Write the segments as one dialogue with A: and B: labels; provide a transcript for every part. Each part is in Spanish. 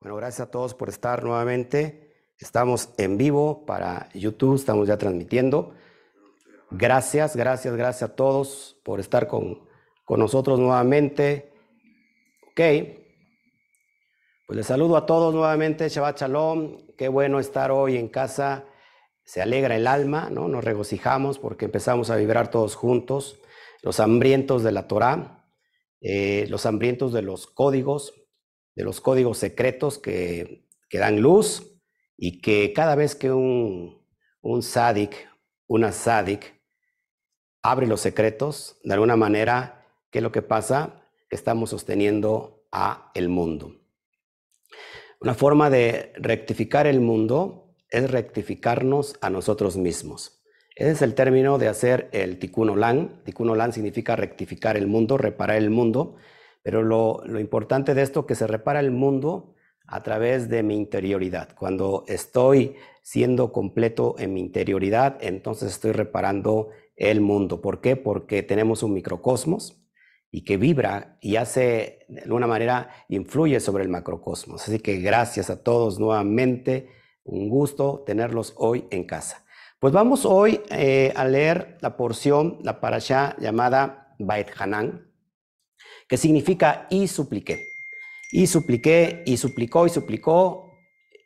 A: Bueno, gracias a todos por estar nuevamente. Estamos en vivo para YouTube, estamos ya transmitiendo. Gracias, gracias, gracias a todos por estar con, con nosotros nuevamente. Ok. Pues les saludo a todos nuevamente, Shabbat Shalom. Qué bueno estar hoy en casa. Se alegra el alma, ¿no? Nos regocijamos porque empezamos a vibrar todos juntos. Los hambrientos de la Torah, eh, los hambrientos de los códigos, de los códigos secretos que, dan luz y que cada vez que un, un una sádic, abre los secretos, de alguna manera, ¿qué es lo que pasa? Estamos sosteniendo a el mundo. Una forma de rectificar el mundo es rectificarnos a nosotros mismos. Ese es el término de hacer el tikkun olam. Tikkun olam significa rectificar el mundo, reparar el mundo. Pero lo, importante de esto que se repara el mundo a través de mi interioridad. Cuando estoy siendo completo en mi interioridad, entonces estoy reparando el mundo. ¿Por qué? Porque tenemos un microcosmos y que vibra y hace, de alguna manera, influye sobre el macrocosmos. Así que gracias a todos nuevamente. Un gusto tenerlos hoy en casa. Pues vamos hoy eh, a leer la porción, la parasha llamada Bait Hanan, que significa y supliqué. Y supliqué, y suplicó, y suplicó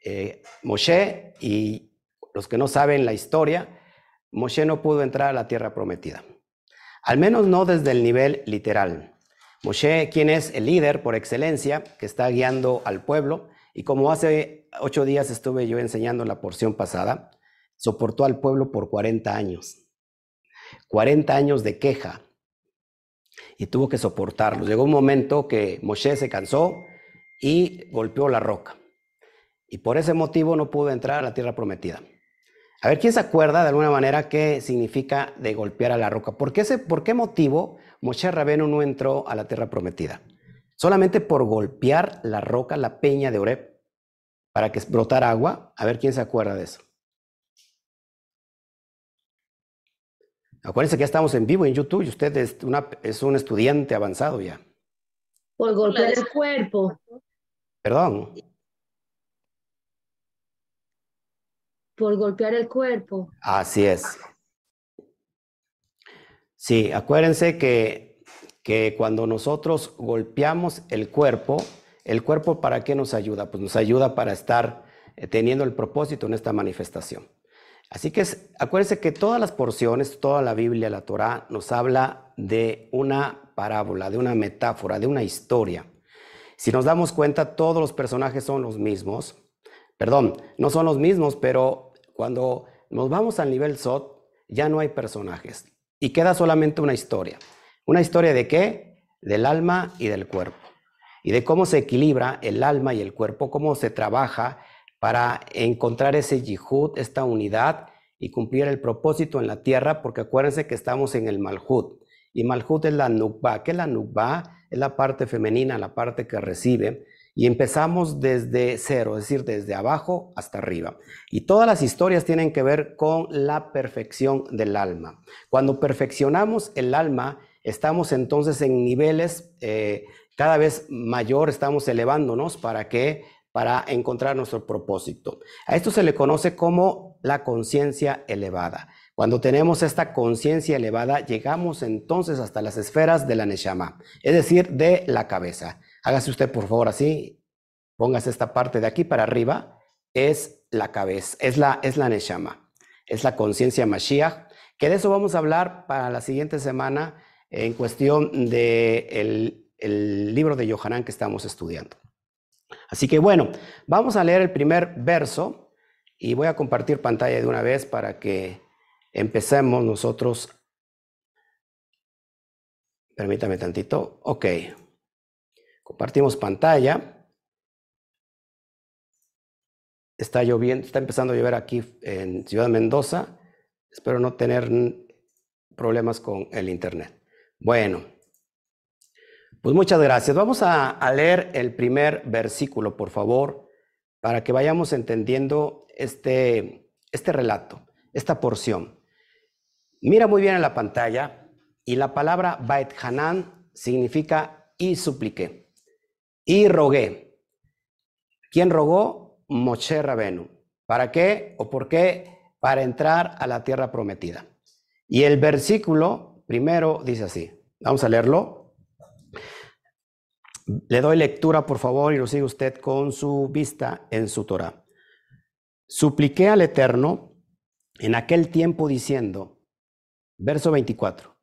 A: eh, Moshe, y los que no saben la historia, Moshe no pudo entrar a la tierra prometida. Al menos no desde el nivel literal. Moshe, quien es el líder por excelencia, que está guiando al pueblo, y como hace ocho días estuve yo enseñando la porción pasada, soportó al pueblo por 40 años. 40 años de queja, y tuvo que soportarlo. Llegó un momento que Moshe se cansó y golpeó la roca. Y por ese motivo no pudo entrar a la tierra prometida. A ver, ¿quién se acuerda de alguna manera qué significa de golpear a la roca? ¿Por qué, por qué motivo Moshe Rabenu no entró a la tierra prometida? Solamente por golpear la roca, la peña de Oreb, para que brotara agua. A ver, ¿quién se acuerda de eso? Acuérdense que ya estamos en vivo en YouTube y usted es, una, es un estudiante avanzado ya.
B: Por golpear el cuerpo.
A: Perdón.
B: Por golpear el cuerpo.
A: Así es. Sí, acuérdense que, que cuando nosotros golpeamos el cuerpo, ¿el cuerpo para qué nos ayuda? Pues nos ayuda para estar eh, teniendo el propósito en esta manifestación. Así que acuérdense que todas las porciones, toda la Biblia, la Torá, nos habla de una parábola, de una metáfora, de una historia. Si nos damos cuenta, todos los personajes son los mismos. Perdón, no son los mismos, pero cuando nos vamos al nivel SOT, ya no hay personajes y queda solamente una historia. ¿Una historia de qué? Del alma y del cuerpo. Y de cómo se equilibra el alma y el cuerpo, cómo se trabaja para encontrar ese yihud, esta unidad y cumplir el propósito en la tierra, porque acuérdense que estamos en el malhut. Y malhut es la nukba. ¿Qué es la nukba? Es la parte femenina, la parte que recibe. Y empezamos desde cero, es decir, desde abajo hasta arriba. Y todas las historias tienen que ver con la perfección del alma. Cuando perfeccionamos el alma, estamos entonces en niveles eh, cada vez mayor, estamos elevándonos para que para encontrar nuestro propósito. A esto se le conoce como la conciencia elevada. Cuando tenemos esta conciencia elevada, llegamos entonces hasta las esferas de la Neshama, es decir, de la cabeza. Hágase usted, por favor, así. Póngase esta parte de aquí para arriba. Es la cabeza, es la, es la Neshama, es la conciencia Mashiach, que de eso vamos a hablar para la siguiente semana en cuestión del el libro de Yohanan que estamos estudiando. Así que bueno, vamos a leer el primer verso y voy a compartir pantalla de una vez para que empecemos nosotros. Permítame tantito. Ok. Compartimos pantalla. Está lloviendo, está empezando a llover aquí en Ciudad Mendoza. Espero no tener problemas con el internet. Bueno, pues muchas gracias. Vamos a, leer el primer versículo, por favor, para que vayamos entendiendo este, este relato, esta porción. Mira muy bien en la pantalla y la palabra Bait Hanan significa y supliqué, y rogué. ¿Quién rogó? Moshe Rabenu. ¿Para qué o por qué? Para entrar a la tierra prometida. Y el versículo primero dice así. Vamos a leerlo. Le doy lectura, por favor, y lo sigue usted con su vista en su Torah. Supliqué al Eterno en aquel tiempo diciendo, verso 24,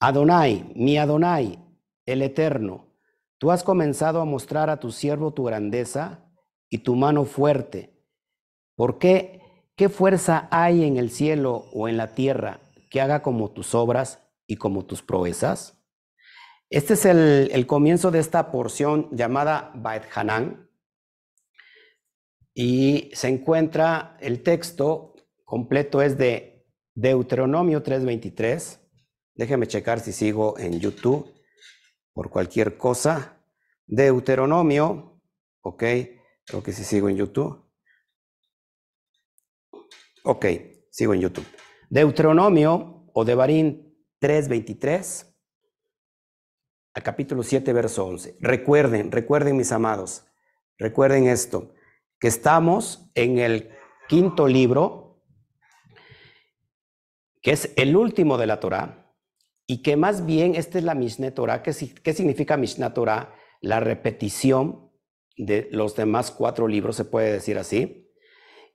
A: Adonai, mi Adonai, el Eterno, tú has comenzado a mostrar a tu siervo tu grandeza y tu mano fuerte. ¿Por qué? ¿Qué fuerza hay en el cielo o en la tierra que haga como tus obras y como tus proezas? Este es el, comienzo de esta porción llamada Bait Hanan. Y se encuentra, el texto completo es de Deuteronomio 3:23. Déjeme checar si sigo en YouTube por cualquier cosa. Deuteronomio, ok, creo que sí sigo en YouTube. Ok, sigo en YouTube. Deuteronomio o Devarim 3:23 al capítulo 7, verso 11. Recuerden, recuerden mis amados, recuerden esto, que estamos en el quinto libro, que es el último de la Torah, y que más bien esta es la Mishneh Torah. ¿Qué, qué significa Mishneh Torah? La repetición de los demás cuatro libros, se puede decir así.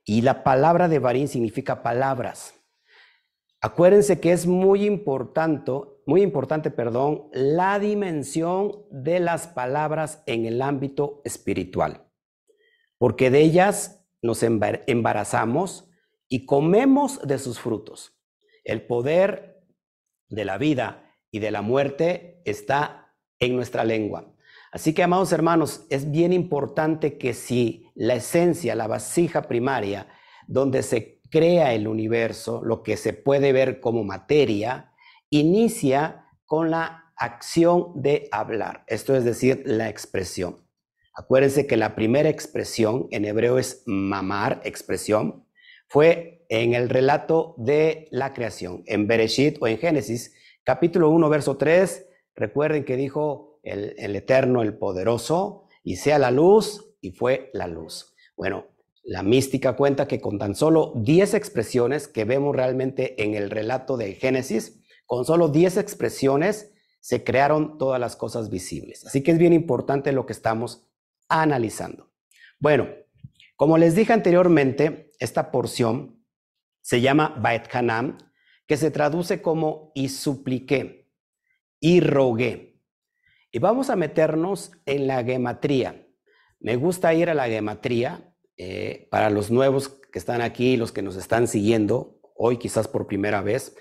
A: Y la palabra de Barín significa palabras. Acuérdense que es muy importante, muy importante, perdón, la dimensión de las palabras en el ámbito espiritual, porque de ellas nos embarazamos y comemos de sus frutos. El poder de la vida y de la muerte está en nuestra lengua. Así que, amados hermanos, es bien importante que si la esencia, la vasija primaria, donde se crea el universo, lo que se puede ver como materia, inicia con la acción de hablar, esto es decir, la expresión. Acuérdense que la primera expresión en hebreo es mamar, expresión, fue en el relato de la creación, en Bereshit o en Génesis, capítulo 1, verso 3. Recuerden que dijo el, el Eterno, el Poderoso, y sea la luz, y fue la luz. Bueno, la mística cuenta que con tan solo 10 expresiones que vemos realmente en el relato de Génesis, con solo 10 expresiones se crearon todas las cosas visibles. Así que es bien importante lo que estamos analizando. Bueno, como les dije anteriormente, esta porción se llama Baet Hanam, que se traduce como y supliqué y rogué. Y vamos a meternos en la gematría. Me gusta ir a la gematría eh, para los nuevos que están aquí, los que nos están siguiendo, hoy quizás por primera vez.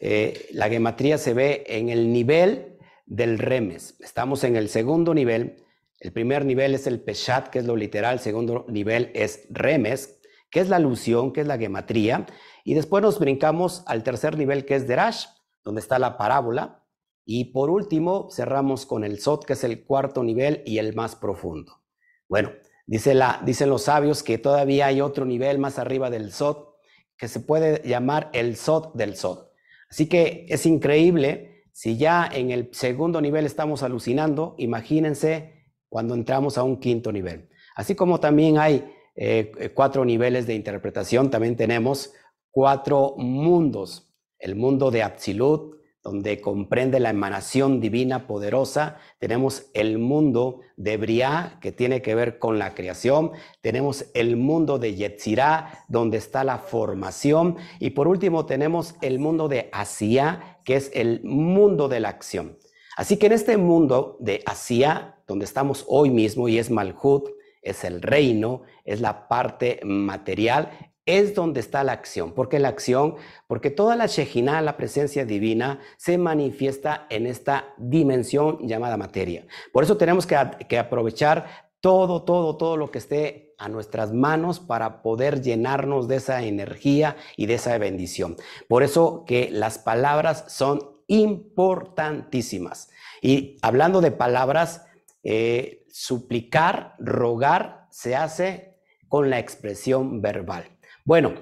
A: Eh, la gematría se ve en el nivel del remes. Estamos en el segundo nivel. El primer nivel es el peshat, que es lo literal. El segundo nivel es remes, que es la alusión, que es la gematría. Y después nos brincamos al tercer nivel, que es Derash, donde está la parábola. Y por último, cerramos con el Sot, que es el cuarto nivel y el más profundo. Bueno, dicen los sabios que todavía hay otro nivel más arriba del Sot, que se puede llamar el Sot del Sot. Así que es increíble, si ya en el segundo nivel estamos alucinando, imagínense cuando entramos a un quinto nivel. Así como también hay eh, cuatro niveles de interpretación, también tenemos cuatro mundos. El mundo de Absilut, donde comprende la emanación divina poderosa. Tenemos el mundo de Briah, que tiene que ver con la creación. Tenemos el mundo de Yetzirah, donde está la formación. Y por último, tenemos el mundo de Asia, que es el mundo de la acción. Así que en este mundo de Asia, donde estamos hoy mismo, y es Malhut, es el reino, es la parte material, es donde está la acción. ¿Por qué la acción? Porque toda la Shejina, la presencia divina, se manifiesta en esta dimensión llamada materia. Por eso tenemos que, aprovechar todo, todo, todo lo que esté a nuestras manos para poder llenarnos de esa energía y de esa bendición. Por eso que las palabras son importantísimas. Y hablando de palabras, eh, suplicar, rogar, se hace con la expresión verbal. Bueno,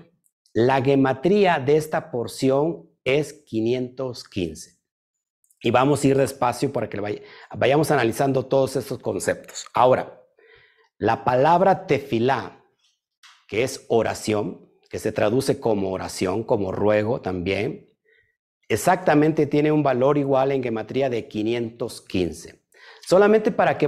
A: la gematría de esta porción es 515. Y vamos a ir despacio para que vayamos analizando todos estos conceptos. Ahora, La palabra tefilá, que es oración, que se traduce como oración, como ruego también, exactamente tiene un valor igual en gematría de 515. Solamente para que,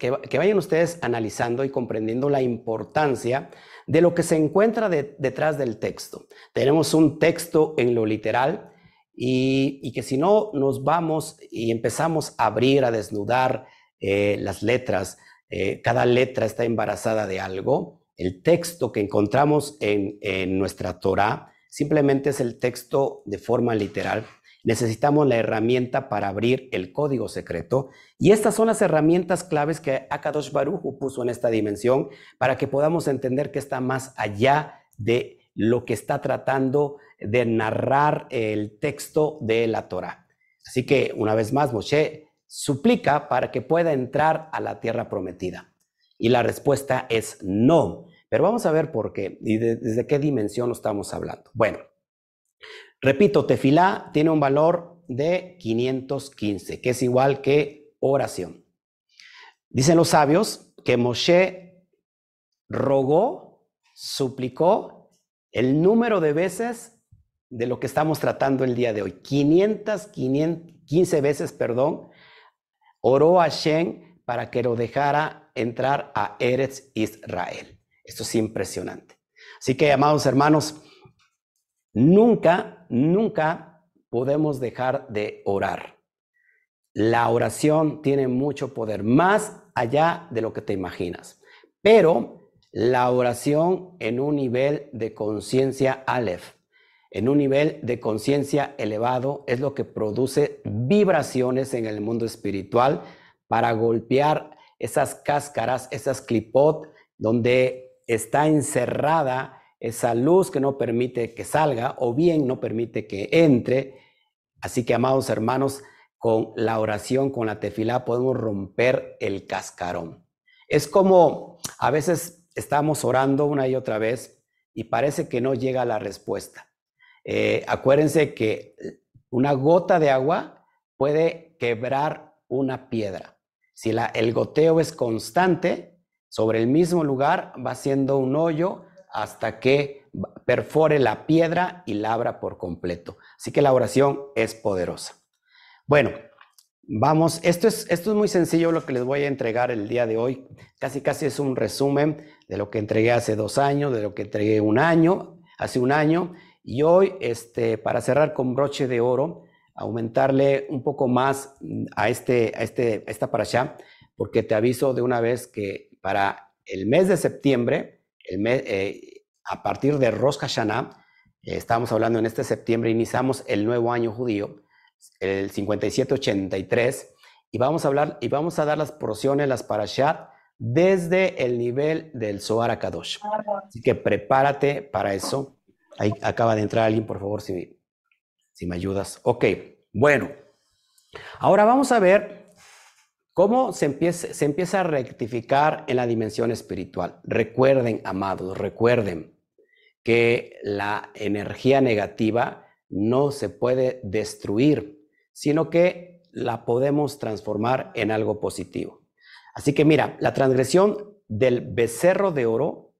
A: que, vayan ustedes analizando y comprendiendo la importancia de lo que se encuentra detrás del texto. Tenemos un texto en lo literal y, que si no nos vamos y empezamos a abrir, a desnudar eh, las letras, eh, cada letra está embarazada de algo. El texto que encontramos en, en nuestra Torah simplemente es el texto de forma literal necesitamos la herramienta para abrir el código secreto. Y estas son las herramientas claves que Akadosh Baruch puso en esta dimensión para que podamos entender que está más allá de lo que está tratando de narrar el texto de la Torah. Así que una vez más, Moshe suplica para que pueda entrar a la tierra prometida. Y la respuesta es no. Pero vamos a ver por qué y desde qué dimensión estamos hablando. Bueno, Repito, tefilá tiene un valor de 515, que es igual que oración. Dicen los sabios que Moshe rogó, suplicó el número de veces de lo que estamos tratando el día de hoy. 515 veces, perdón, oró a Shem para que lo dejara entrar a Eretz Israel. Esto es impresionante. Así que, amados hermanos, Nunca, nunca podemos dejar de orar. La oración tiene mucho poder, más allá de lo que te imaginas. Pero la oración en un nivel de conciencia Aleph, en un nivel de conciencia elevado, es lo que produce vibraciones en el mundo espiritual para golpear esas cáscaras, esas clipot, donde está encerrada esa luz que no permite que salga o bien no permite que entre. Así que, amados hermanos, con la oración, con la tefilá, podemos romper el cascarón. Es como a veces estamos orando una y otra vez y parece que no llega la respuesta. Eh, acuérdense que una gota de agua puede quebrar una piedra. Si la, el goteo es constante, sobre el mismo lugar va siendo un hoyo hasta que perfore la piedra y la abra por completo. Así que la oración es poderosa. Bueno, vamos, esto es, esto es muy sencillo lo que les voy a entregar el día de hoy. Casi, casi es un resumen de lo que entregué hace dos años, de lo que entregué un año, hace un año. Y hoy, este, para cerrar con broche de oro, aumentarle un poco más a, este, a, este, a esta allá, porque te aviso de una vez que para el mes de septiembre, eh, a partir de Rosh Hashanah, eh, estamos hablando en este septiembre, iniciamos el nuevo año judío, el 5783, y vamos a hablar y vamos a dar las porciones, las parashat, desde el nivel del Zohar Kadosh. Así que prepárate para eso. Ahí acaba de entrar alguien, por favor, si, si me ayudas. Ok, bueno. Ahora vamos a ver ¿Cómo se empieza, se empieza a rectificar en la dimensión espiritual? Recuerden, amados, recuerden que la energía negativa no se puede destruir, sino que la podemos transformar en algo positivo. Así que mira, la transgresión del becerro de oro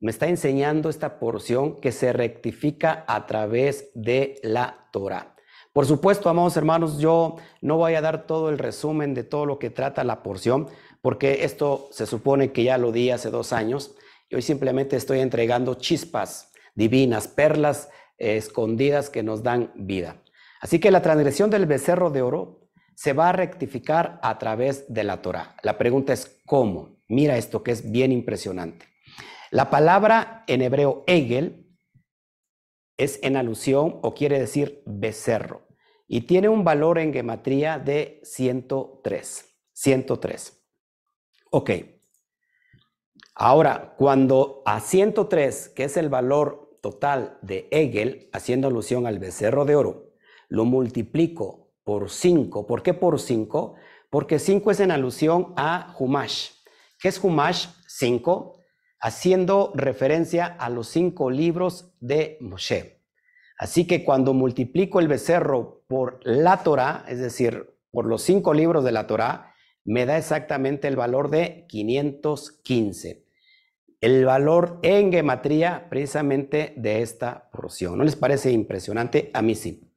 A: me está enseñando esta porción que se rectifica a través de la Torah. Por supuesto, amados hermanos, yo no voy a dar todo el resumen de todo lo que trata la porción, porque esto se supone que ya lo di hace dos años y hoy simplemente estoy entregando chispas divinas, perlas escondidas que nos dan vida. Así que la transgresión del becerro de oro se va a rectificar a través de la Torah. La pregunta es cómo. Mira esto que es bien impresionante. La palabra en hebreo egel es en alusión o quiere decir becerro y tiene un valor en gematría de 103. 103. Ok. Ahora, cuando a 103, que es el valor total de Hegel, haciendo alusión al becerro de oro, lo multiplico por 5. ¿Por qué por 5? Porque 5 es en alusión a Humash. ¿Qué es Humash? 5, haciendo referencia a los cinco libros de Moshe. Así que cuando multiplico el becerro por la Torah, es decir, por los cinco libros de la Torah, me da exactamente el valor de 515. El valor en gematría precisamente de esta porción. ¿No les parece impresionante? A mí sí.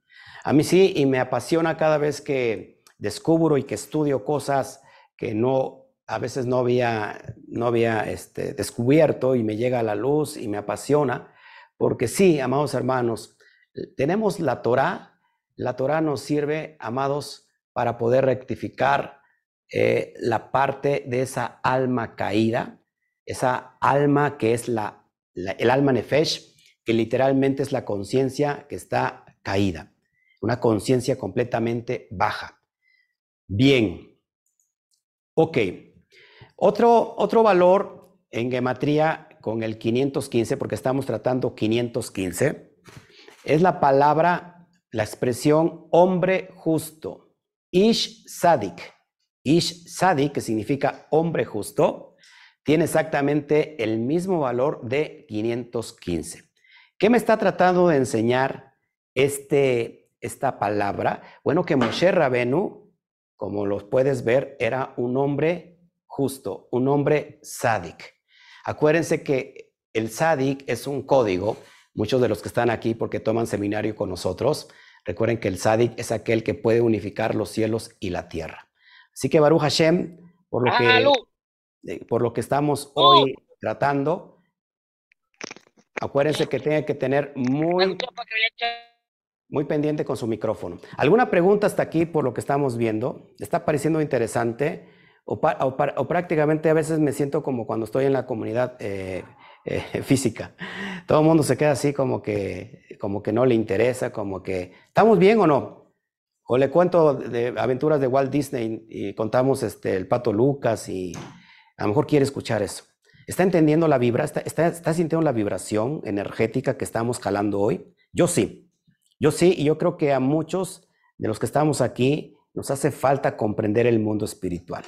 A: A mí sí, y me apasiona cada vez que descubro y que estudio cosas que no a veces no había, no había este, descubierto y me llega a la luz y me apasiona, porque sí, amados hermanos, tenemos la Torah, la Torah nos sirve, amados, para poder rectificar eh, la parte de esa alma caída, esa alma que es la, el alma nefesh, que literalmente es la conciencia que está caída, una conciencia completamente baja. Bien, ok. Otro, otro valor en gematría con el 515, porque estamos tratando 515, es la palabra, la expresión hombre justo. Ish Sadik. Ish Sadik, que significa hombre justo, tiene exactamente el mismo valor de 515. ¿Qué me está tratando de enseñar este, esta palabra? Bueno, que Moshe Rabenu, como los puedes ver, era un hombre justo, un hombre sádic. Acuérdense que el sádic es un código. Muchos de los que están aquí porque toman seminario con nosotros, recuerden que el sádic es aquel que puede unificar los cielos y la tierra. Así que Baruch Hashem, por lo, que, eh, por lo que estamos hoy tratando, acuérdense que tiene que tener muy, muy pendiente con su micrófono. ¿Alguna pregunta hasta aquí por lo que estamos viendo? ¿Está pareciendo interesante? O, prácticamente a veces me siento como cuando estoy en la comunidad eh, eh, física. Todo el mundo se queda así como que, como que no le interesa, como que, ¿estamos bien o no? O le cuento de aventuras de Walt Disney y contamos este, el pato Lucas y a lo mejor quiere escuchar eso. ¿Está entendiendo la vibra? ¿Está, está, sintiendo la vibración energética que estamos jalando hoy? Yo sí. Yo sí, y yo creo que a muchos de los que estamos aquí nos hace falta comprender el mundo espiritual.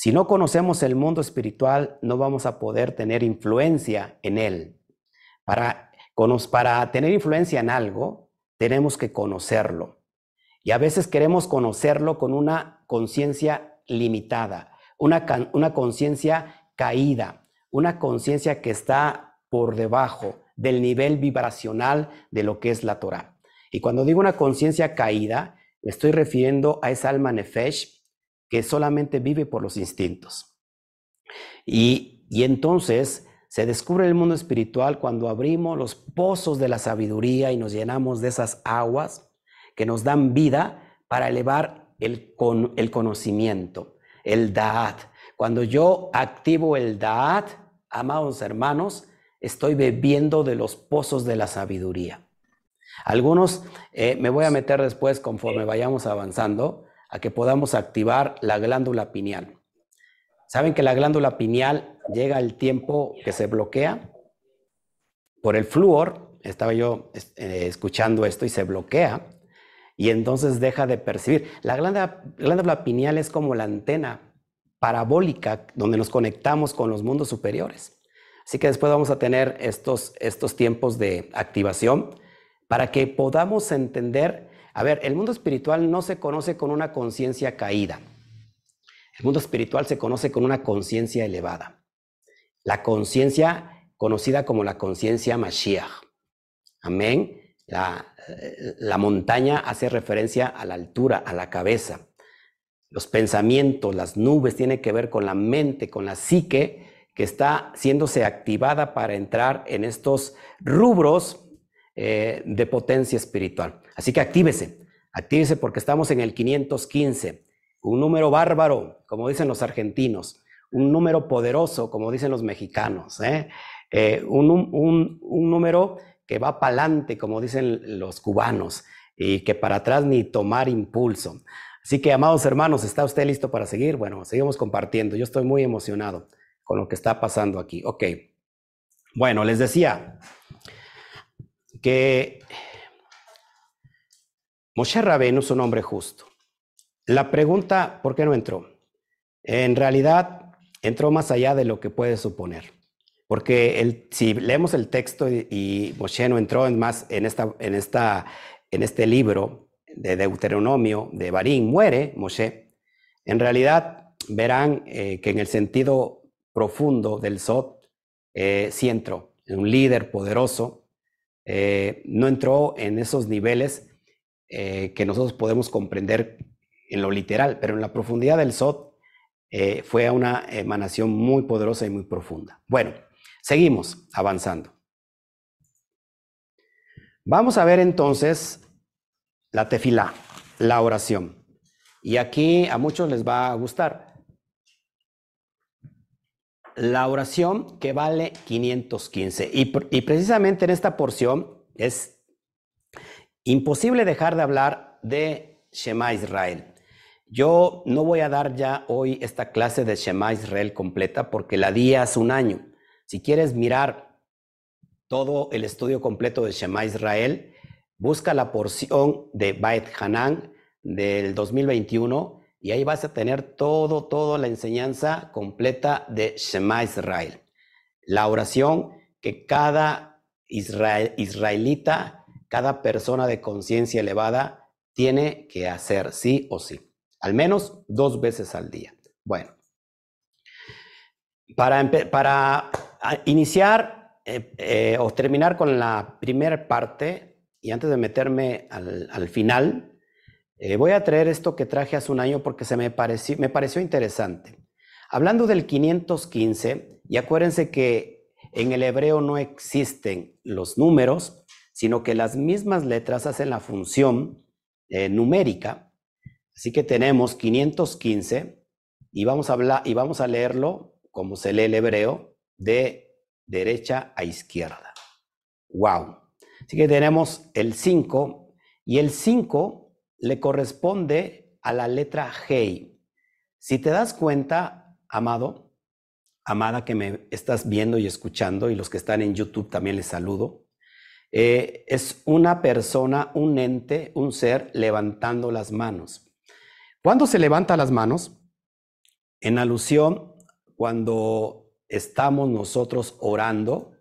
A: Si no conocemos el mundo espiritual, no vamos a poder tener influencia en él. Para, tener influencia en algo, tenemos que conocerlo. Y a veces queremos conocerlo con una conciencia limitada, una, una conciencia caída, una conciencia que está por debajo del nivel vibracional de lo que es la Torah. Y cuando digo una conciencia caída, me estoy refiriendo a esa alma nefesh que solamente vive por los instintos. Y, y entonces se descubre el mundo espiritual cuando abrimos los pozos de la sabiduría y nos llenamos de esas aguas que nos dan vida para elevar el, con, el conocimiento, el Da'at. Cuando yo activo el Da'at, amados hermanos, estoy bebiendo de los pozos de la sabiduría. Algunos eh, me voy a meter después conforme vayamos avanzando a que podamos activar la glándula pineal. ¿Saben que la glándula pineal llega el tiempo que se bloquea? Por el flúor, estaba yo eh, escuchando esto y se bloquea y entonces deja de percibir. La glándula, pineal es como la antena parabólica donde nos conectamos con los mundos superiores. Así que después vamos a tener estos, estos tiempos de activación para que podamos entender, a ver, el mundo espiritual no se conoce con una conciencia caída. El mundo espiritual se conoce con una conciencia elevada. La conciencia conocida como la conciencia Mashiach. Amén. La, la montaña hace referencia a la altura, a la cabeza. Los pensamientos, las nubes tienen que ver con la mente, con la psique que está siéndose activada para entrar en estos rubros eh, de potencia espiritual. Así que actívese, actívese porque estamos en el 515, un número bárbaro, como dicen los argentinos, un número poderoso, como dicen los mexicanos, ¿eh? Eh, un, un número que va para adelante, como dicen los cubanos, y que para atrás ni tomar impulso. Así que, amados hermanos, ¿está usted listo para seguir? Bueno, seguimos compartiendo. Yo estoy muy emocionado con lo que está pasando aquí. Ok. Bueno, les decía que Moshe Rabenu es un hombre justo. La pregunta, ¿por qué no entró? En realidad, entró más allá de lo que puede suponer. Porque si leemos el texto y, Moshe no entró en más en, esta, en, esta, en este libro de Deuteronomio de Barín, muere Moshe, en realidad verán eh, que en el sentido profundo del Sot eh, sí entró, un líder poderoso, eh, no entró en esos niveles que nosotros podemos comprender en lo literal, pero en la profundidad del Sot fue una emanación muy poderosa y muy profunda. Bueno, seguimos avanzando. Vamos a ver entonces la tefilá, la oración. Y aquí a muchos les va a gustar. La oración que vale 515. Y, y precisamente en esta porción es imposible dejar de hablar de Shema Israel. Yo no voy a dar ya hoy esta clase de Shema Israel completa porque la di hace un año. Si quieres mirar todo el estudio completo de Shema Israel, busca la porción de Bait Hanan del 2021 y ahí vas a tener todo, toda la enseñanza completa de Shema Israel. La oración que cada israelita, cada persona de conciencia elevada tiene que hacer sí o sí, al menos dos veces al día. Bueno, para, para iniciar eh, eh, o terminar con la primera parte, y antes de meterme al, final, eh, voy a traer esto que traje hace un año porque se me pareció, me pareció interesante. Hablando del 515, y acuérdense que en el hebreo no existen los números, sino que las mismas letras hacen la función numérica. Así que tenemos 515 y vamos a hablar y vamos a leerlo como se lee el hebreo de derecha a izquierda. ¡Wow! Así que tenemos el 5 y el 5 le corresponde a la letra G. Si te das cuenta, amado, amada que me estás viendo y escuchando y los que están en YouTube también les saludo, eh, es una persona, un ente, un ser levantando las manos. ¿Cuándo se levanta las manos? En alusión, cuando estamos nosotros orando,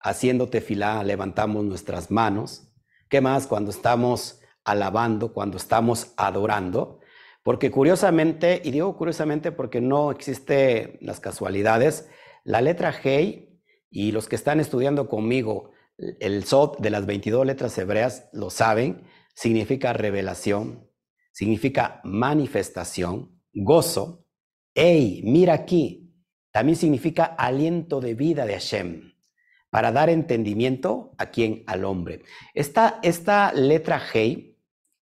A: haciendo tefilá, levantamos nuestras manos. ¿Qué más? Cuando estamos alabando, cuando estamos adorando. Porque curiosamente, y digo curiosamente porque no existe las casualidades, la letra G y los que están estudiando conmigo el Sot de las 22 letras hebreas lo saben, significa revelación, significa manifestación, gozo. Hey, mira aquí, también significa aliento de vida de Hashem, para dar entendimiento a quien, al hombre. Esta, esta letra G,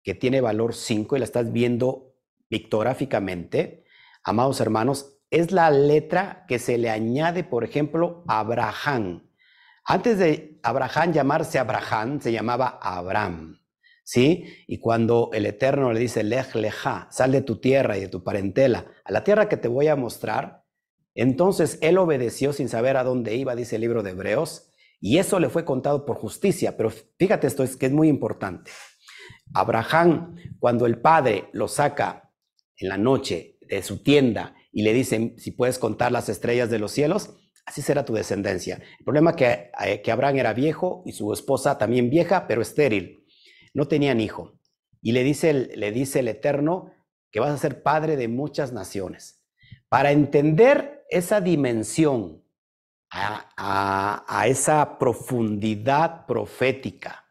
A: que tiene valor 5 y la estás viendo pictográficamente, amados hermanos, es la letra que se le añade, por ejemplo, a Abraham. Antes de Abraham llamarse Abraham, se llamaba Abraham. ¿Sí? Y cuando el Eterno le dice, Lej leja, sal de tu tierra y de tu parentela, a la tierra que te voy a mostrar, entonces él obedeció sin saber a dónde iba, dice el libro de Hebreos, y eso le fue contado por justicia. Pero fíjate esto, es que es muy importante. Abraham, cuando el padre lo saca en la noche de su tienda y le dice, si puedes contar las estrellas de los cielos, así será tu descendencia. El problema es que, eh, que Abraham era viejo y su esposa también vieja, pero estéril. No tenían hijo. Y le dice, le dice el Eterno que vas a ser padre de muchas naciones. Para entender esa dimensión, a, esa profundidad profética,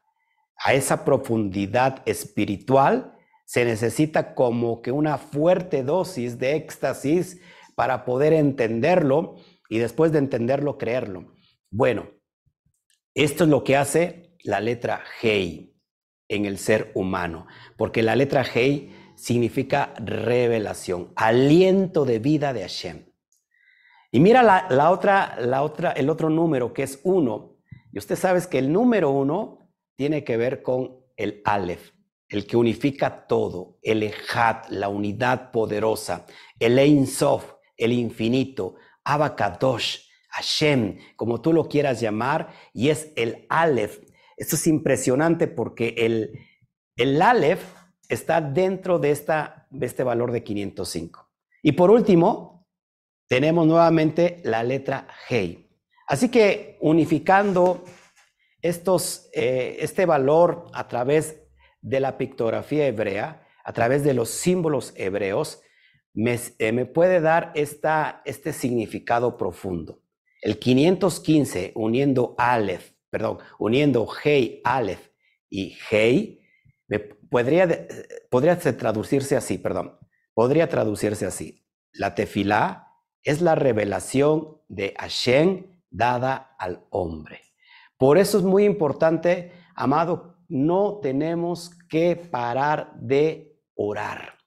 A: a esa profundidad espiritual, se necesita como que una fuerte dosis de éxtasis para poder entenderlo y después de entenderlo, creerlo. Bueno, esto es lo que hace la letra G en el ser humano, porque la letra G significa revelación, aliento de vida de Hashem. Y mira la, otra, la otra, el otro número que es uno. Y usted sabe que el número uno tiene que ver con el Aleph, el que unifica todo, el Ejat, la unidad poderosa, el Ein Sof, el infinito, Abakadosh, Hashem, como tú lo quieras llamar, y es el Aleph. Esto es impresionante porque el, el Aleph está dentro de, esta, de este valor de 505. Y por último, tenemos nuevamente la letra G. Así que unificando estos, eh, este valor a través de la pictografía hebrea, a través de los símbolos hebreos, me, eh, me puede dar esta, este significado profundo. El 515, uniendo Aleph, perdón, uniendo Hei, Aleph y Hei, podría, podría traducirse así, perdón, podría traducirse así. La tefilá es la revelación de Hashem dada al hombre. Por eso es muy importante, amado, no tenemos que parar de orar.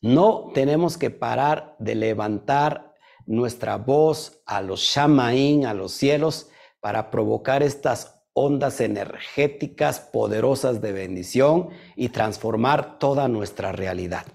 A: No tenemos que parar de levantar nuestra voz a los shamaín, a los cielos, para provocar estas ondas energéticas poderosas de bendición y transformar toda nuestra realidad.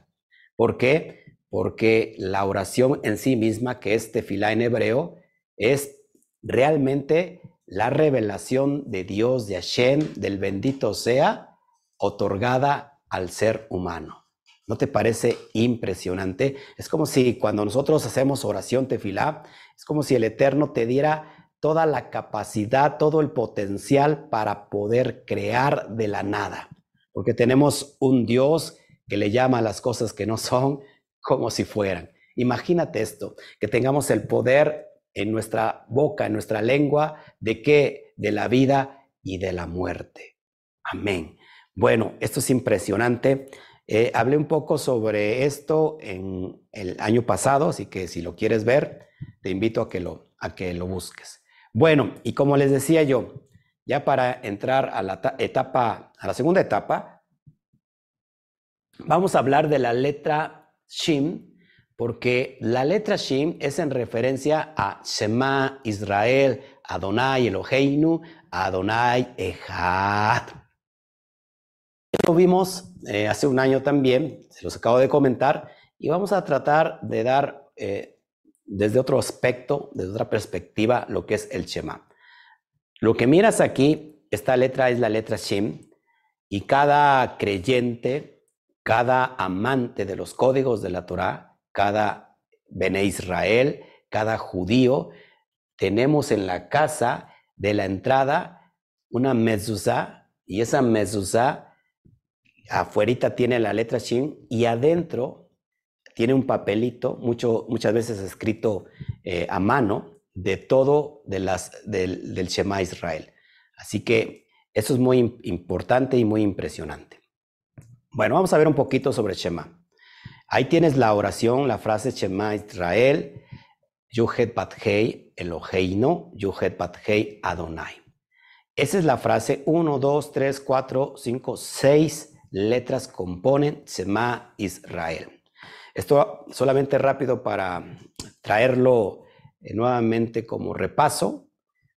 A: ¿Por qué? Porque la oración en sí misma, que es tefilá en hebreo, es realmente la revelación de Dios, de Hashem, del bendito sea, otorgada al ser humano. ¿No te parece impresionante? Es como si cuando nosotros hacemos oración tefilá, es como si el Eterno te diera toda la capacidad, todo el potencial para poder crear de la nada. Porque tenemos un Dios que le llama a las cosas que no son como si fueran. Imagínate esto, que tengamos el poder en nuestra boca, en nuestra lengua, de qué? De la vida y de la muerte. Amén. Bueno, esto es impresionante. Eh, hablé un poco sobre esto en el año pasado, así que si lo quieres ver, te invito a que lo, a que lo busques. Bueno, y como les decía yo, ya para entrar a la etapa, a la segunda etapa, vamos a hablar de la letra Shim, porque la letra Shim es en referencia a Shema Israel, Adonai Eloheinu, Adonai Echad. Lo vimos eh, hace un año también, se los acabo de comentar, y vamos a tratar de dar eh, desde otro aspecto, desde otra perspectiva, lo que es el Shema. Lo que miras aquí, esta letra es la letra Shem, y cada creyente, cada amante de los códigos de la Torah, cada Bene Israel, cada judío, tenemos en la casa de la entrada una mezuzá, y esa mezuzá afuerita tiene la letra Shin y adentro tiene un papelito, mucho, muchas veces escrito eh, a mano, de todo de las, del, Shema Israel. Así que eso es muy importante y muy impresionante. Bueno, vamos a ver un poquito sobre Shema. Ahí tienes la oración, la frase Shema Israel, Yuhet Bathei Eloheinu, Yuhet Bathei Adonai. Esa es la frase 1, 2, 3, 4, 5, 6 letras componen Sema Israel. Esto solamente rápido para traerlo eh, nuevamente como repaso.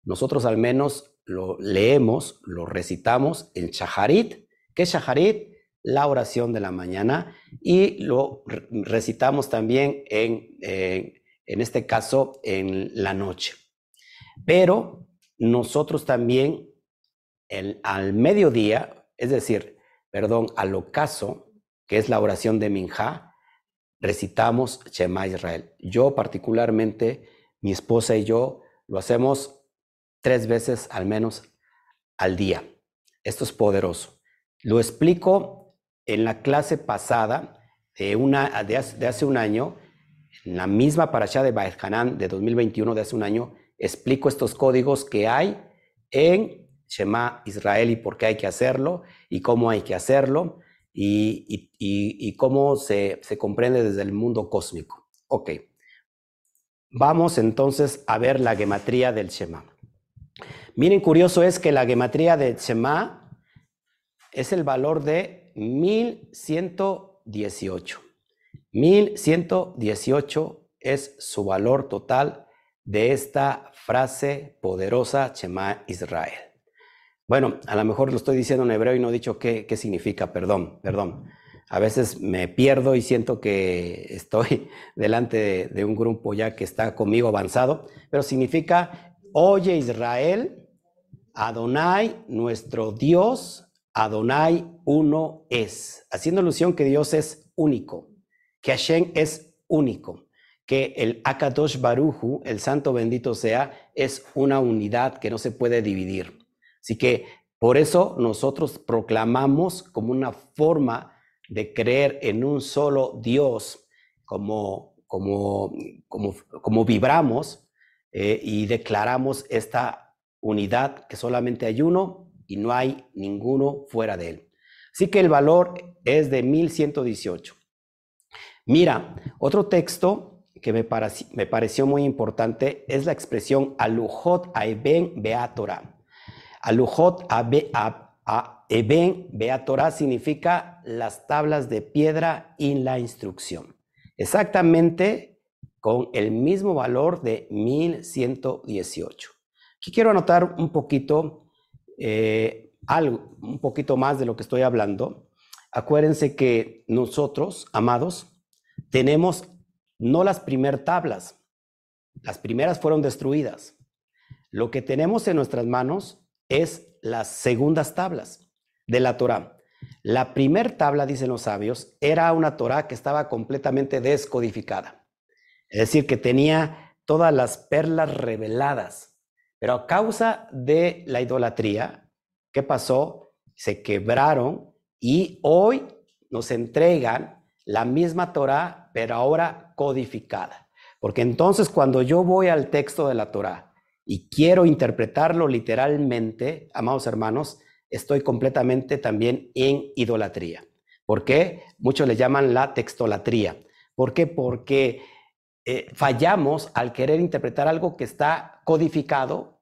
A: Nosotros al menos lo leemos, lo recitamos en Shaharit. ¿Qué es Shaharit? La oración de la mañana. Y lo recitamos también en, eh, en este caso en la noche. Pero nosotros también al mediodía, es decir, perdón, al ocaso, que es la oración de Minja, recitamos Shema Israel. Yo particularmente, mi esposa y yo lo hacemos tres veces al menos al día. Esto es poderoso. Lo explico en la clase pasada de, una, de, hace, un año, en la misma parasha de Baez de 2021 de hace un año, explico estos códigos que hay en Shema Israel y por qué hay que hacerlo y cómo hay que hacerlo y, cómo se, comprende desde el mundo cósmico. Ok, vamos entonces a ver la gematría del Shema. Miren, curioso es que la gematría del Shema es el valor de 1118. 1118 es su valor total de esta frase poderosa Shema Israel. Bueno, a lo mejor lo estoy diciendo en hebreo y no he dicho qué, significa, perdón, perdón. A veces me pierdo y siento que estoy delante de, un grupo ya que está conmigo avanzado, pero significa, oye Israel, Adonai, nuestro Dios, Adonai uno es, haciendo alusión que Dios es único, que Hashem es único, que el Akadosh Baruju, el santo bendito sea, es una unidad que no se puede dividir. Así que por eso nosotros proclamamos como una forma de creer en un solo Dios, como, como, como, como vibramos eh, y declaramos esta unidad que solamente hay uno y no hay ninguno fuera de él. Así que el valor es de 1118. Mira, otro texto que me, me pareció muy importante es la expresión alujot aeben beatora. Alujot aeben beatora significa las tablas de piedra y la instrucción. Exactamente con el mismo valor de 1118. Aquí quiero anotar un poquito, eh, algo, un poquito más de lo que estoy hablando. Acuérdense que nosotros, amados, tenemos no las primeras tablas, las primeras fueron destruidas. Lo que tenemos en nuestras manos es las segundas tablas de la Torah. La primer tabla, dicen los sabios, era una Torah que estaba completamente descodificada. Es decir, que tenía todas las perlas reveladas. Pero a causa de la idolatría, ¿qué pasó? Se quebraron y hoy nos entregan la misma Torah, pero ahora codificada. Porque entonces cuando yo voy al texto de la Torah y quiero interpretarlo literalmente, amados hermanos, estoy completamente también en idolatría. ¿Por qué? Muchos le llaman la textolatría. ¿Por qué? Porque eh, fallamos al querer interpretar algo que está codificado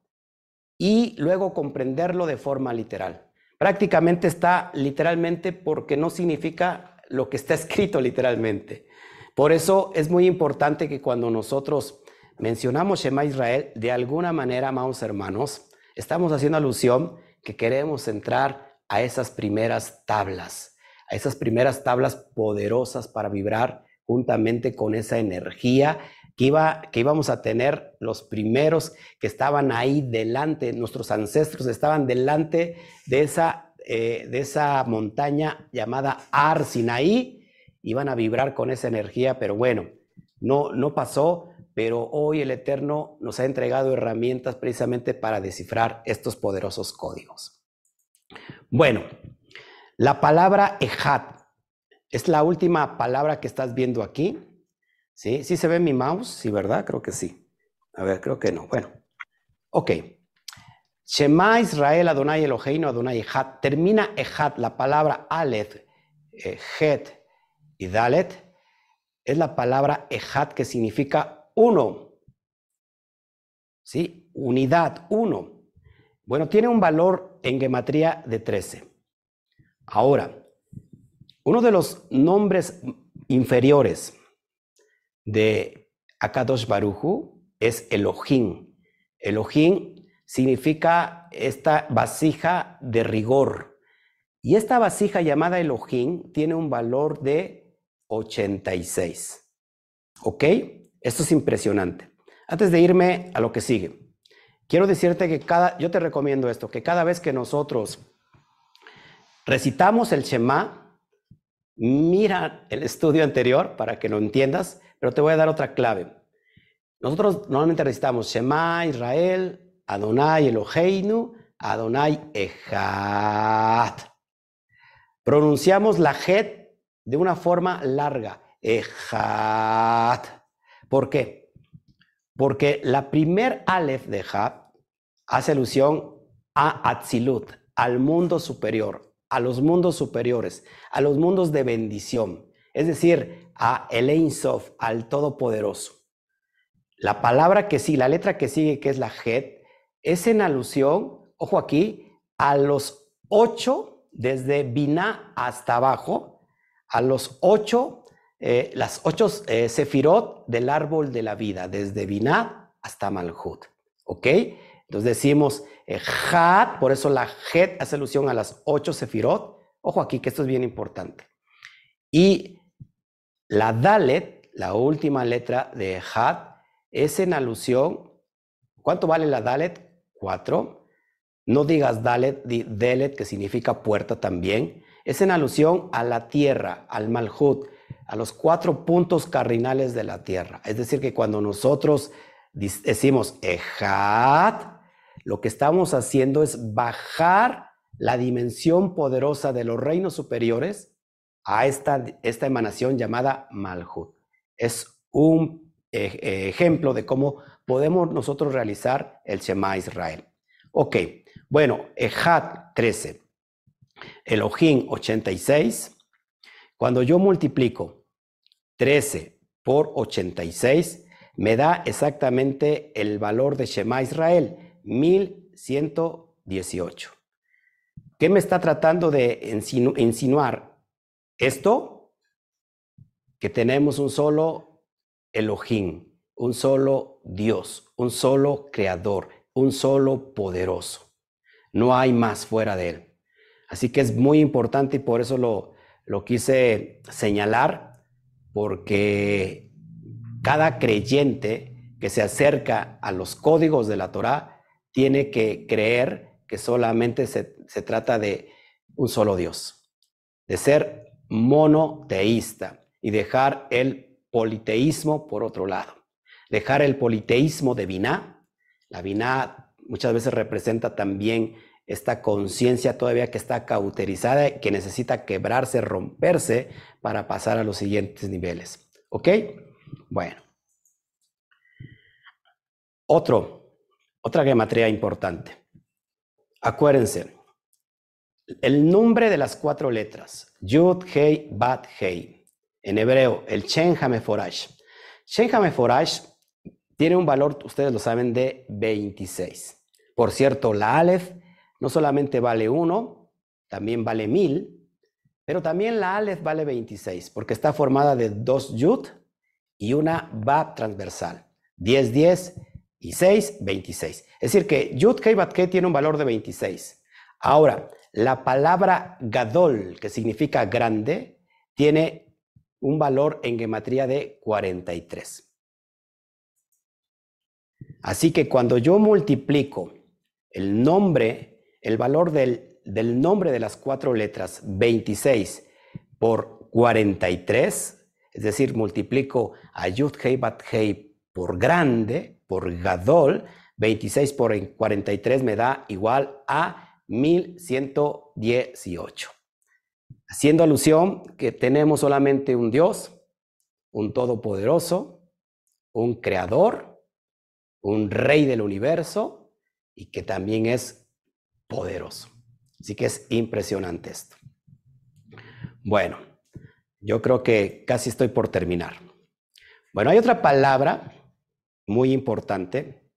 A: y luego comprenderlo de forma literal. Prácticamente está literalmente porque no significa lo que está escrito literalmente. Por eso es muy importante que cuando nosotros mencionamos Shema Israel, de alguna manera, amados hermanos, estamos haciendo alusión que queremos entrar a esas primeras tablas, a esas primeras tablas poderosas para vibrar juntamente con esa energía que, iba, que íbamos a tener los primeros que estaban ahí delante, nuestros ancestros estaban delante de esa eh, de esa montaña llamada Ar Sinaí, iban a vibrar con esa energía, pero bueno, no, no pasó, pero hoy el Eterno nos ha entregado herramientas precisamente para descifrar estos poderosos códigos. Bueno, la palabra Ejat es la última palabra que estás viendo aquí. ¿Sí? ¿Sí se ve mi mouse? Sí, ¿verdad? Creo que sí. A ver, creo que no. Bueno, ok. Shema Israel Adonai Eloheinu Adonai Echad. Termina Echad, la palabra Aleph, eh, Het y Dalet, es la palabra Echad que significa uno. ¿Sí? Unidad, uno. Bueno, tiene un valor en gematría de 13. Ahora, uno de los nombres inferiores de Akadosh Baruchu es Elohim. Elohim significa esta vasija de rigor. Y esta vasija llamada Elohim tiene un valor de 86. ¿Ok? Esto es impresionante. Antes de irme a lo que sigue, quiero decirte que cada, yo te recomiendo esto, que cada vez que nosotros recitamos el Shema, mira el estudio anterior para que lo entiendas, pero te voy a dar otra clave. Nosotros normalmente recitamos Shema, Israel, Adonai Eloheinu, Adonai Echad. Pronunciamos la Het de una forma larga, Echad. ¿Por qué? Porque la primer Aleph de Echad hace alusión a Atzilut, al mundo superior, a los mundos superiores, a los mundos de bendición, es decir, a El Sof, al Todopoderoso. La palabra que sí, la letra que sigue, que es la Het, es en alusión, ojo aquí, a los ocho, desde Binah hasta abajo, a los ocho, eh, las ocho eh, sefirot del árbol de la vida, desde Binah hasta Malhut. ¿Ok? Entonces decimos eh, por eso la Het hace alusión a las ocho sefirot. Ojo aquí, que esto es bien importante. Y la Dalet, la última letra de Had, es en alusión. ¿Cuánto vale la Dalet? Cuatro, no digas Dalet, di Delet, que significa puerta también. Es en alusión a la tierra, al Malhut, a los cuatro puntos cardinales de la tierra. Es decir, que cuando nosotros decimos Ejat, lo que estamos haciendo es bajar la dimensión poderosa de los reinos superiores a esta, esta emanación llamada Malhut. es un eh, ejemplo de cómo podemos nosotros realizar el Shema Israel. Ok, bueno, Ejat 13, Elohim 86. Cuando yo multiplico 13 por 86, me da exactamente el valor de Shema Israel, 1118. ¿Qué me está tratando de insinuar? Esto, que tenemos un solo Elohim, un solo Dios, un solo creador, un solo poderoso. No hay más fuera de él. Así que es muy importante y por eso lo, lo quise señalar, porque cada creyente que se acerca a los códigos de la Torá tiene que creer que solamente se, se trata de un solo Dios, de ser monoteísta y dejar el politeísmo por otro lado. Dejar el politeísmo de Biná. La Biná muchas veces representa también esta conciencia todavía que está cauterizada, que necesita quebrarse, romperse para pasar a los siguientes niveles. ¿Ok? Bueno. Otro, otra gematría importante. Acuérdense, el nombre de las cuatro letras, Yud, Hei, Bat, Hei, en hebreo, el Shen Hameforash. Shen Hameforash tiene un valor, ustedes lo saben, de 26. Por cierto, la Aleph no solamente vale 1, también vale 1000, pero también la Aleph vale 26, porque está formada de dos Yud y una Bab transversal. 10, 10 y 6, 26. Es decir, que Yud Kei Bat tiene un valor de 26. Ahora, la palabra Gadol, que significa grande, tiene un valor en gematría de 43. Así que cuando yo multiplico el nombre el valor del, nombre de las cuatro letras 26 por 43, es decir, multiplico a Yud Hei por grande, por Gadol, 26 por 43 me da igual a 1118. Haciendo alusión que tenemos solamente un Dios, un todopoderoso, un creador, un rey del universo y que también es poderoso. Así que es impresionante esto. Bueno, yo creo que casi estoy por terminar. Bueno, hay otra palabra muy importante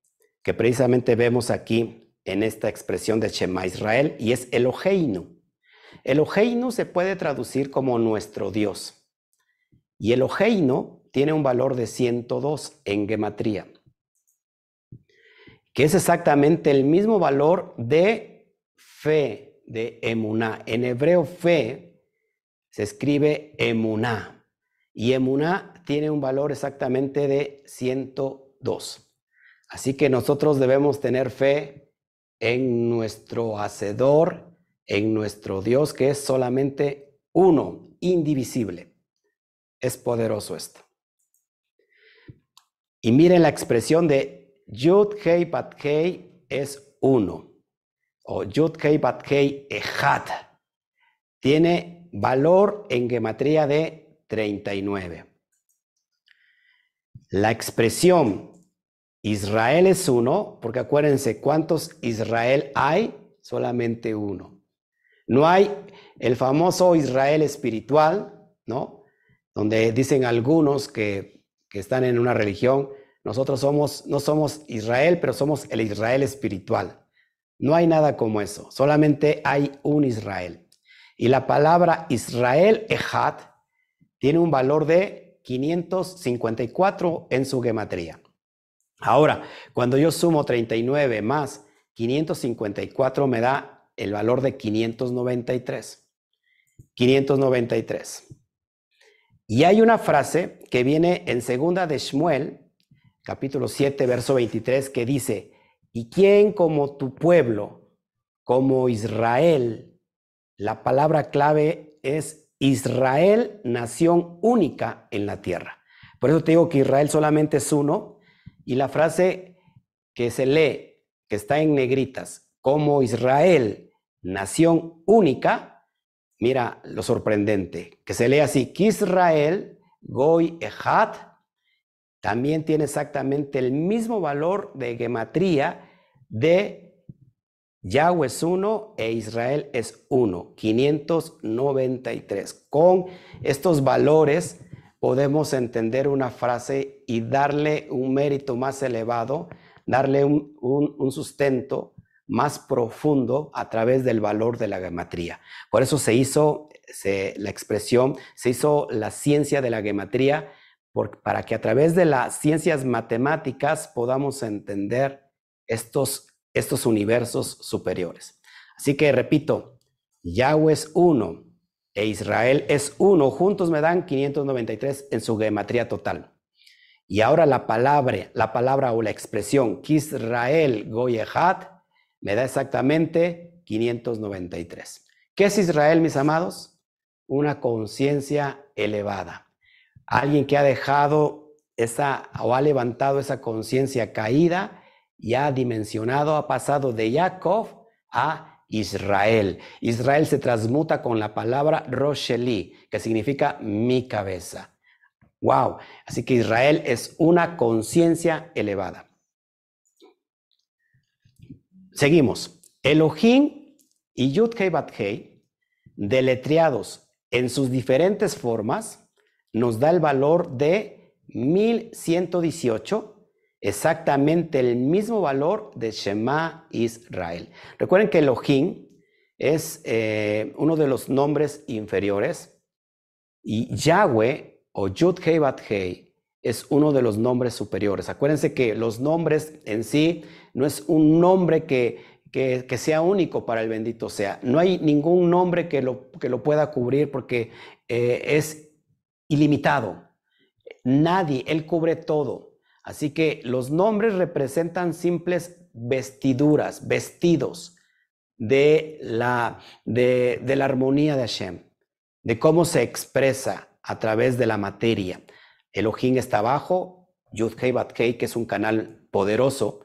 A: que precisamente vemos aquí en esta expresión de Shema Israel y es Eloheinu. Eloheinu se puede traducir como nuestro Dios. Y Eloheinu tiene un valor de 102 en gematría, que es exactamente el mismo valor de fe de emuná. En hebreo fe se escribe emuná y emuná tiene un valor exactamente de 102. Así que nosotros debemos tener fe en nuestro hacedor, en nuestro Dios que es solamente uno, indivisible. Es poderoso esto. Y miren la expresión de Yud Hei Bat Hei es uno o Yud Kei Bat Kei Ejat, tiene valor en gematría de 39. La expresión Israel es uno, porque acuérdense, ¿cuántos Israel hay? Solamente uno. No hay el famoso Israel espiritual, ¿no? Donde dicen algunos que, que están en una religión, nosotros somos, no somos Israel, pero somos el Israel espiritual. No hay nada como eso, solamente hay un Israel. Y la palabra Israel Ejat tiene un valor de 554 en su gematría. Ahora, cuando yo sumo 39 más 554 me da el valor de 593. 593. Y hay una frase que viene en segunda de Shmuel, capítulo 7, verso 23, que dice, ¿Y quién como tu pueblo, como Israel? La palabra clave es Israel, nación única en la tierra. Por eso te digo que Israel solamente es uno. Y la frase que se lee, que está en negritas, como Israel, nación única, mira lo sorprendente, que se lee así, que Israel, Goy Echad, también tiene exactamente el mismo valor de gematría de Yahweh es uno e Israel es uno, 593. Con estos valores podemos entender una frase y darle un mérito más elevado, darle un, sustento más profundo a través del valor de la gematría. Por eso se hizo la expresión, se hizo la ciencia de la gematría, para que a través de las ciencias matemáticas podamos entender estos, estos universos superiores. Así que repito, Yahweh es uno e Israel es uno, juntos me dan 593 en su gematría total. Y ahora la palabra, la palabra o la expresión Kisrael Goyehat me da exactamente 593. ¿Qué es Israel, mis amados? Una conciencia elevada. Alguien que ha dejado esa o ha levantado esa conciencia caída y ha dimensionado, ha pasado de Jacob a Israel. Israel se transmuta con la palabra Rosheli, que significa mi cabeza. Wow. Así que Israel es una conciencia elevada. Seguimos. Elohim y Yud Bat deletreados en sus diferentes formas, nos da el valor de 1118, exactamente el mismo valor de Shema Israel. Recuerden que Elohim es eh, uno de los nombres inferiores y Yahweh o Yud Hei Hei es uno de los nombres superiores. Acuérdense que los nombres en sí no es un nombre que, que, sea único para el bendito sea. No hay ningún nombre que lo, que lo pueda cubrir porque eh, es ilimitado. Nadie, Él cubre todo. Así que los nombres representan simples vestiduras, vestidos de la, de, la armonía de Hashem, de cómo se expresa a través de la materia. Elohim está abajo, Yud Kei Bat Kei, que es un canal poderoso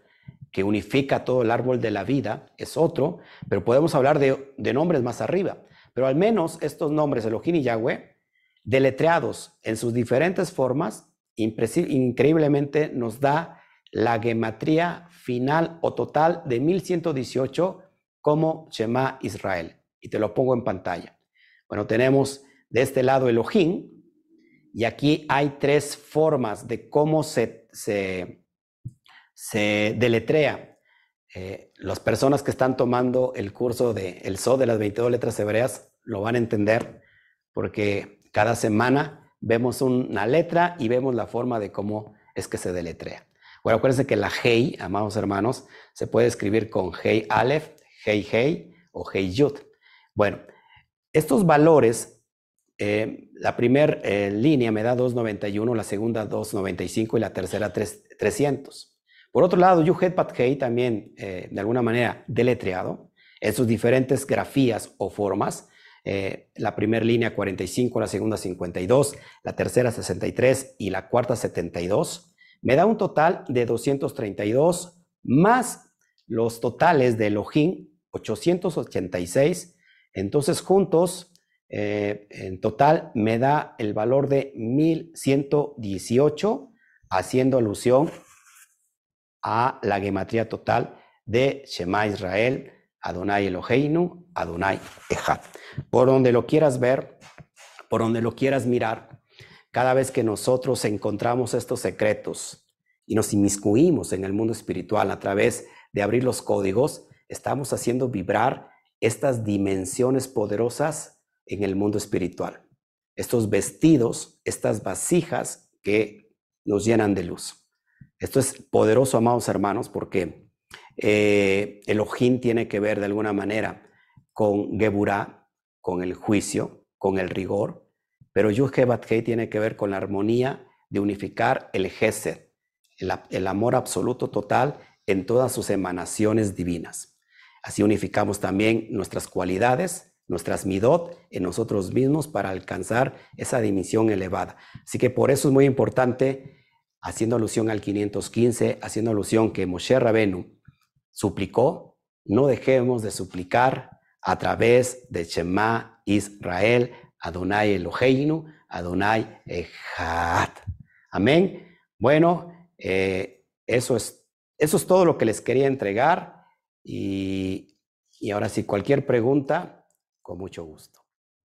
A: que unifica todo el árbol de la vida, es otro, pero podemos hablar de, de nombres más arriba. Pero al menos estos nombres, Elohim y Yahweh, deletreados en sus diferentes formas, increíblemente nos da la gematría final o total de 1118 como Shema Israel. Y te lo pongo en pantalla. Bueno, tenemos de este lado Elohim, y aquí hay tres formas de cómo se, se, deletrea. Eh, las personas que están tomando el curso de El So de las 22 letras hebreas lo van a entender, porque cada semana vemos una letra y vemos la forma de cómo es que se deletrea. Bueno, acuérdense que la Hei, amados hermanos, se puede escribir con Hei Aleph, Hei Hei o Hei Yud. Bueno, estos valores, eh, la primera eh, línea me da 291, la segunda 295 y la tercera 300. Por otro lado, Yuhet Pat Hei también, eh, de alguna manera, deletreado en sus diferentes grafías o formas, eh, la primera línea 45, la segunda 52, la tercera 63 y la cuarta 72, me da un total de 232 más los totales de Elohim 886. Entonces juntos, eh, en total, me da el valor de 1118, haciendo alusión a la gematría total de Shema Israel, Adonai Eloheinu, Adonai Echad. Por donde lo quieras ver, por donde lo quieras mirar, cada vez que nosotros encontramos estos secretos y nos inmiscuimos en el mundo espiritual a través de abrir los códigos, estamos haciendo vibrar estas dimensiones poderosas en el mundo espiritual. Estos vestidos, estas vasijas que nos llenan de luz. Esto es poderoso, amados hermanos, porque eh, Elohim tiene que ver de alguna manera con Geburah, con el juicio, con el rigor, pero Yuhebatkei tiene que ver con la armonía de unificar el Gesed, el, amor absoluto total en todas sus emanaciones divinas. Así unificamos también nuestras cualidades, nuestras midot en nosotros mismos para alcanzar esa dimensión elevada. Así que por eso es muy importante, haciendo alusión al 515, haciendo alusión que Moshe Rabenu suplicó, no dejemos de suplicar a través de Shema Israel, Adonai Eloheinu, Adonai Echad. Amén. Bueno, eh, eso, es, eso es todo lo que les quería entregar. Y, y ahora sí, cualquier pregunta, con mucho gusto.